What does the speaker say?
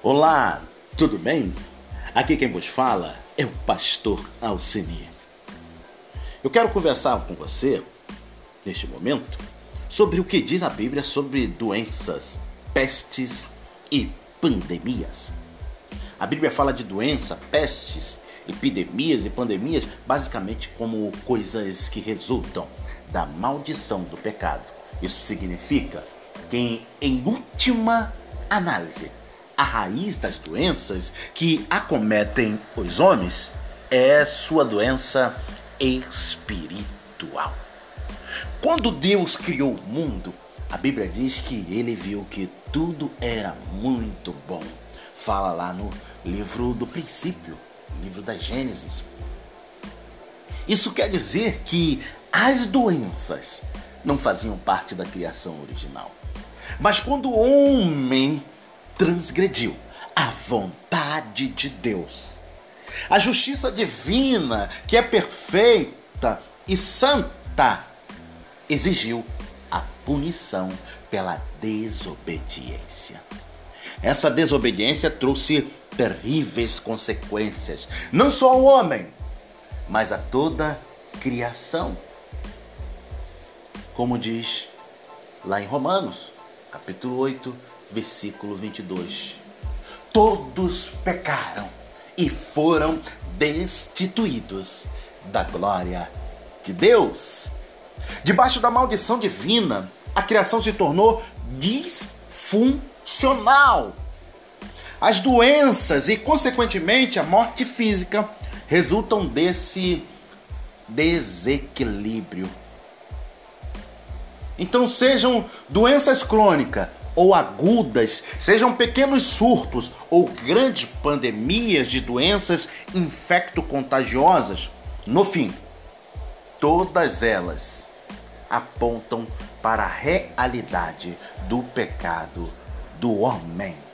Olá, tudo bem? Aqui quem vos fala é o pastor Alcini. Eu quero conversar com você, neste momento, sobre o que diz a Bíblia sobre doenças, pestes e pandemias. A Bíblia fala de doença, pestes, epidemias e pandemias basicamente como coisas que resultam da maldição do pecado. Isso significa que, em última análise, a raiz das doenças que acometem os homens é sua doença espiritual. Quando Deus criou o mundo, a Bíblia diz que ele viu que tudo era muito bom. Fala lá no livro do princípio, livro da Gênesis. Isso quer dizer que as doenças não faziam parte da criação original. Mas quando o homem transgrediu a vontade de Deus. A justiça divina, que é perfeita e santa, exigiu a punição pela desobediência. Essa desobediência trouxe terríveis consequências, não só ao homem, mas a toda criação. Como diz lá em Romanos, capítulo 8, versículo 22. Todos pecaram e foram destituídos da glória de Deus. Debaixo da maldição divina, a criação se tornou disfuncional. As doenças e, consequentemente, a morte física resultam desse desequilíbrio. Então, sejam doenças crônicas, ou agudas, sejam pequenos surtos ou grandes pandemias de doenças infecto-contagiosas, no fim, todas elas apontam para a realidade do pecado do homem.